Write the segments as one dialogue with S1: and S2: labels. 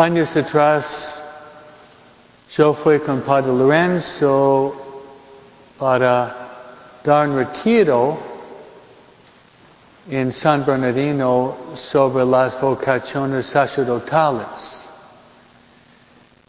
S1: Años atrás yo fui con Padre Lorenzo para dar un retiro en San Bernardino sobre las vocaciones sacerdotales.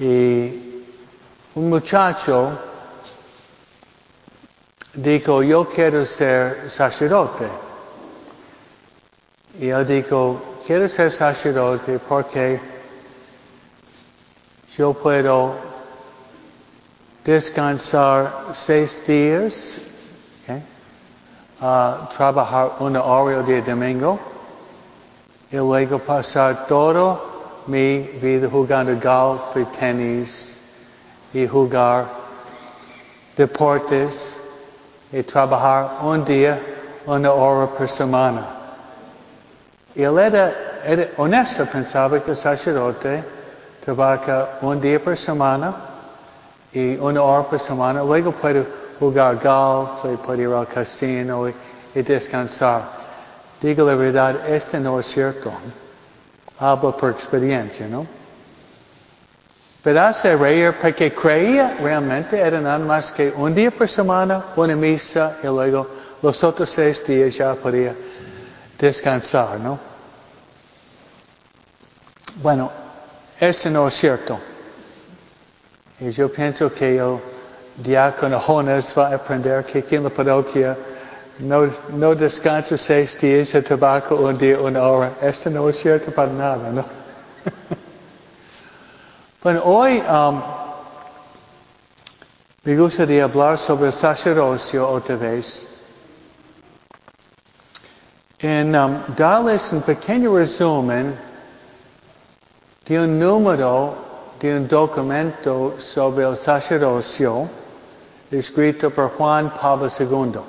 S1: Y un muchacho dijo, yo quiero ser sacerdote. Y él dijo, quiero ser sacerdote porque yo puedo descansar seis días, trabajar una hora de domingo y luego pasar todo mi vida jugando golf y tenis y jugar deportes y trabajar un día, una hora por semana. Y él era, era honesto, pensaba que el sacerdote trabaja un día por semana y una hora por semana, luego puede jugar golf y puede ir al casino y, descansar. Digo la verdad, este no es cierto. Hablo por experiencia, ¿no? Pero hace reír porque creía realmente era nada más que un día por semana, una misa y luego los otros seis días ya podía descansar, ¿no? Bueno, eso no es cierto. Y yo pienso que el diácono Jonas va a aprender que aquí en la parroquia no, no descansa seis días de tabaco un día, una hora. Esto no es cierto para nada, ¿no? bueno, hoy um, me gustaría hablar sobre el sacerdocio otra vez. En um, darles un pequeño resumen de un número de un documento sobre el sacerdocio escrito por Juan Pablo II.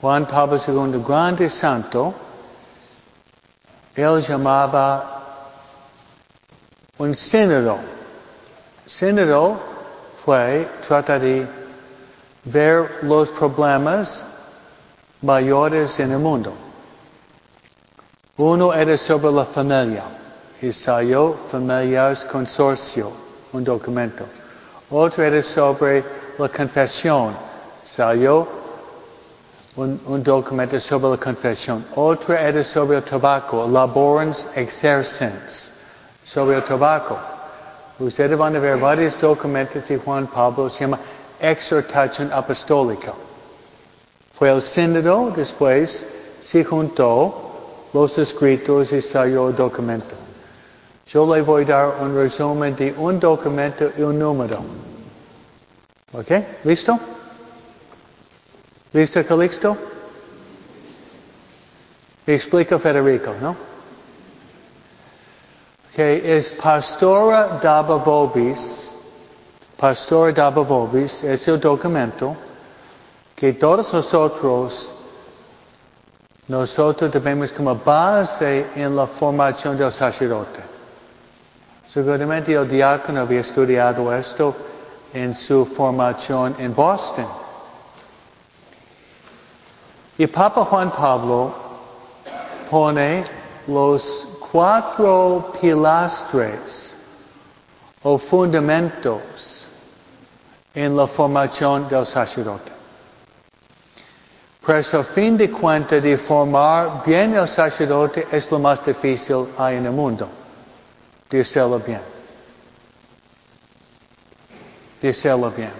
S1: Juan Pablo II, grande santo, él llamaba un sínodo. Sínodo fue tratar de ver los problemas mayores en el mundo. Uno era sobre la familia. Y salió Familiares Consorcio, un documento. Otro era sobre la confesión. Salió un, un, documento sobre la confesión. Otro era sobre el tabaco, laborans exercens, sobre el tabaco. Ustedes van a ver varios documentos de Juan Pablo, se llama exhortación apostólica. Fue el sínodo, después se juntó los escritos y salió el documento. Yo le voy a dar un resumen de un documento y un número. ¿Ok? ¿Listo? ¿Listo, Calixto? Me explica Federico, ¿no? Ok, es Pastora Daba Vobis. Pastora Daba Vobis es el documento que todos nosotros nosotros debemos como base en la formación del sacerdote. Seguramente el diácono había estudiado esto en su formación en Boston. Y Papa Juan Pablo pone los cuatro pilastres o fundamentos en la formación del sacerdote. Pues a fin de cuentas de formar bien el sacerdote es lo más difícil hay en el mundo. De hacerlo bien. De hacerlo bien.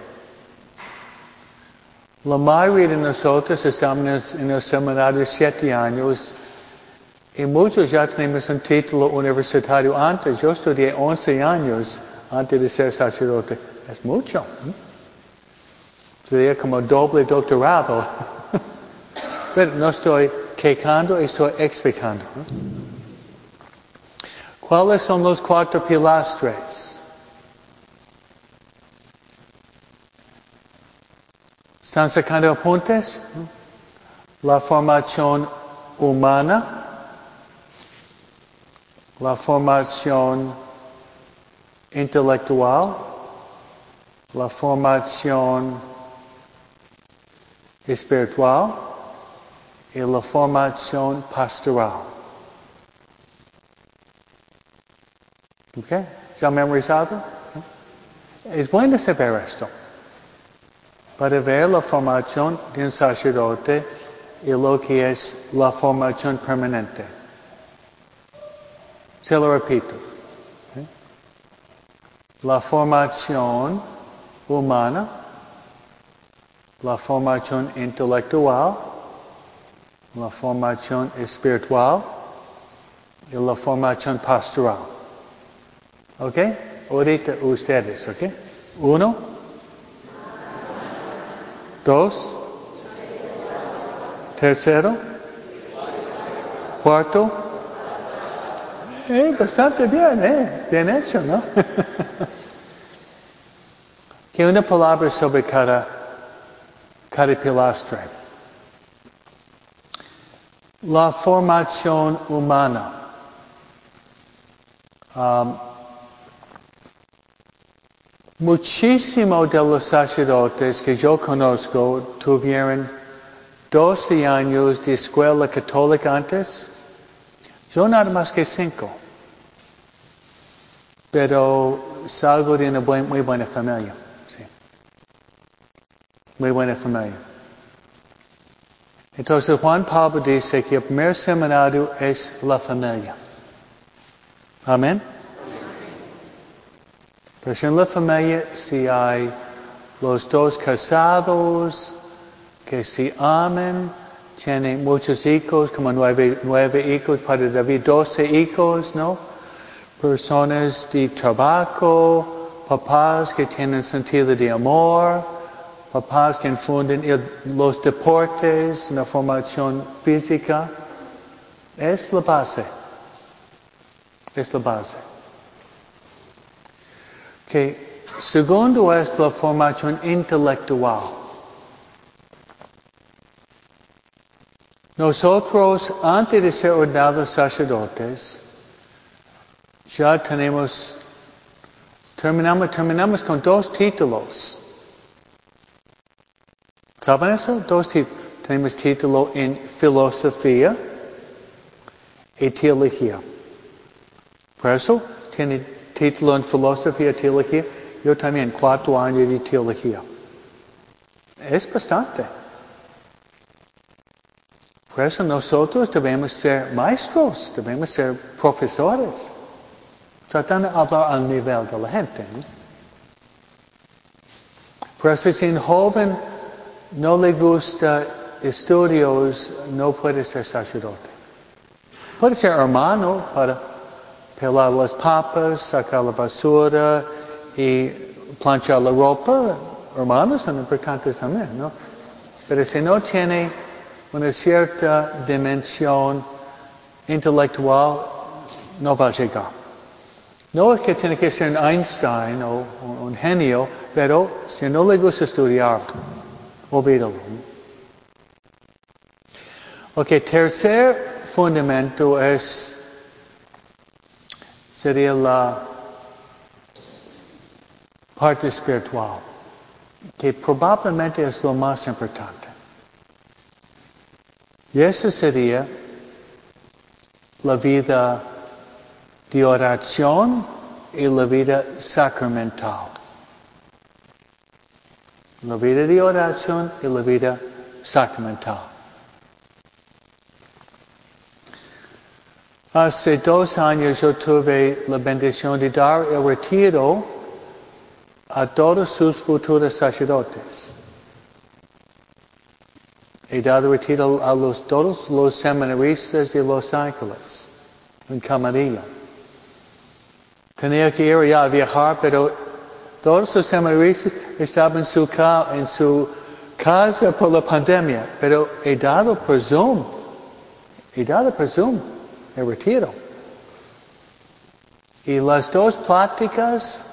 S1: La mayoría de nosotros estamos en el seminario siete años y muchos ya tenemos un título universitario antes. Yo estudié 11 años antes de ser sacerdote. Es mucho. Sería como doble doctorado. Pero no estoy quejando, estoy explicando. ¿Cuáles son los cuatro pilastres? ¿Están sacando apuntes? La formación humana, la formación intelectual, la formación espiritual, y la formación pastoral. ¿Ok? ¿Ya memorizado? Es bueno saber esto. Para ver la formación de un sacerdote y lo que es la formación permanente. Se lo repito. La formación humana, la formación intelectual, la formación espiritual y la formación pastoral. ¿Ok? Ahorita ustedes, ¿ok? Uno. Dos. Tercero. Cuarto. Eh, bastante bien, ¿eh? Bien hecho, ¿no? que una palabra sobre cada, cada pilastre. La formación humana. Um, muchísimo de los sacerdotes que yo conozco tuvieron 12 años de escuela católica antes. Yo nada más que cinco. Pero salgo de una muy buena familia. Sí. Muy buena familia. Entonces Juan Pablo dice que el primer seminario es la familia. Amén. Pues en la familia si hay los dos casados que se amen, tienen muchos hijos, como nueve, nueve hijos para David, doce hijos, ¿no? Personas de trabajo, papás que tienen sentido de amor, papás que infunden los deportes, una formación física. Es la base. Es la base. Que segundo es la formación intelectual. Nosotros, antes de ser ordenados sacerdotes, ya tenemos, terminamos, terminamos con dos títulos. Dos. Tenemos título en filosofía y teología. Por eso, tiene título en filosofía y teología. Yo también, cuatro años de teología. Es bastante. Por eso nosotros debemos ser maestros, debemos ser profesores, tratando de hablar al nivel de la gente. Por eso si un joven no le gusta estudios, no puede ser sacerdote. Puede ser hermano para pelar las papas, sacar la basura y planchar la ropa. Hermanos son importantes también, ¿no? Pero si no tiene una cierta dimensión intelectual no va a llegar. No es que tiene que ser un Einstein o un genio, pero si no le gusta estudiar, olvídalo. Ok, tercer fundamento es, sería la parte espiritual, que probablemente es lo más importante. Y esa sería la vida de oración y la vida sacramental. La vida de oración y la vida sacramental. Hace dos años yo tuve la bendición de dar el retiro a todos sus futuros sacerdotes. He dado retiro a los, todos los seminaristas de Los Ángeles, en Camarillo. Tenía que ir allá a viajar, pero todos los seminaristas estaban en su, en su casa por la pandemia, pero he dado por Zoom. He dado por Zoom el retiro. Y las dos pláticas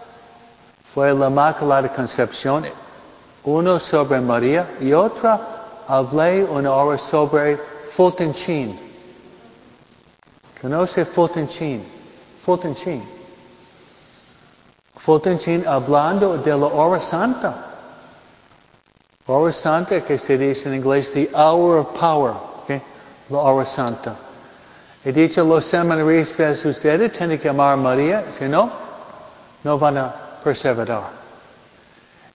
S1: fue la Inmaculada Concepción, uno sobre María y otra hablé una hora sobre Fulton Sheen. ¿Conoce Fulton Sheen? Fulton Sheen. Fulton hablando de la hora santa. Hora santa que se dice en inglés the hour of power. Okay? La hora santa. He dicho a los seminaristas, ustedes tienen que amar a María, si no, no van a perseverar.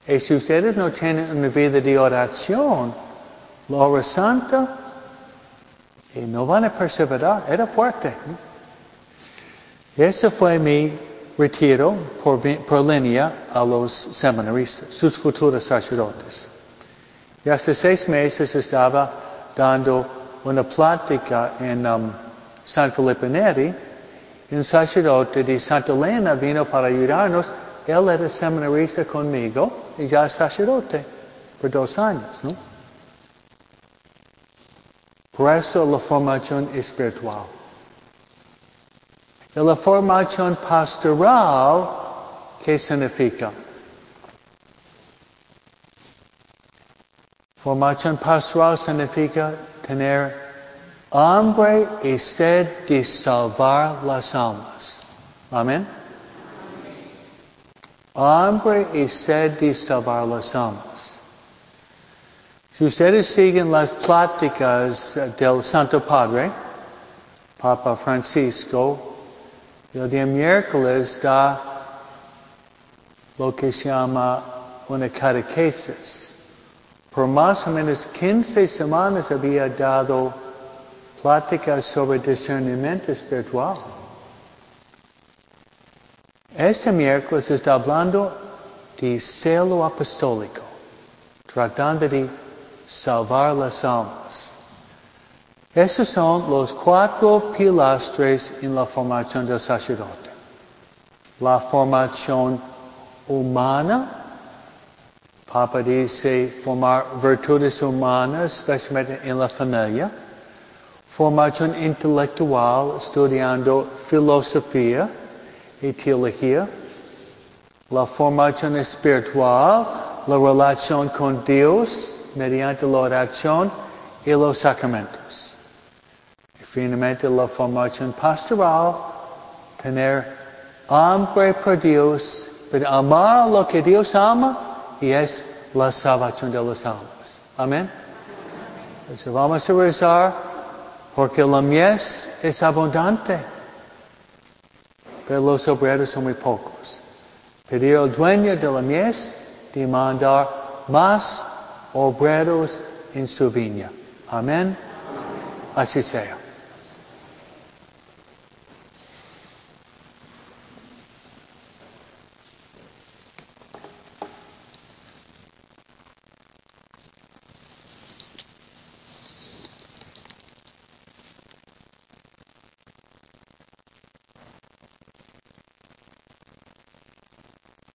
S1: Y si ustedes no tienen una vida de oración, la hora santa, y no van a perseverar, era fuerte. Ese fue mi retiro por, línea a los seminaristas, sus futuros sacerdotes. Y hace seis meses estaba dando una plática en um, San Felipe Neri, un sacerdote de Santa Elena vino para ayudarnos. Él era seminarista conmigo y ya sacerdote por dos años, ¿no? Por eso la formación espiritual. Y la formación pastoral, ¿qué significa? Formación pastoral significa tener hambre y sed de salvar las almas. Amén. Hambre y sed de salvar las almas. Si ustedes siguen las pláticas del Santo Padre, Papa Francisco, el día miércoles da lo que se llama una catequesis. Por más o menos 15 semanas había dado pláticas sobre discernimiento espiritual. Este miércoles está hablando de celo apostólico, tratando de salvar las almas. Esos son los cuatro pilastres en la formación del sacerdote. La formación humana, Papa dice formar virtudes humanas, especialmente en la familia. Formación intelectual, estudiando filosofía y teología. La formación espiritual, la relación con Dios mediante la oración y los sacramentos. Finalmente la formación pastoral, tener hambre por Dios, pero amar lo que Dios ama y es la salvación de las almas. Amén. Entonces vamos a rezar porque la mies es abundante, pero los obreros son muy pocos. Pedir al dueño de la mies de mandar más obreros en su viña. Amén. Así sea.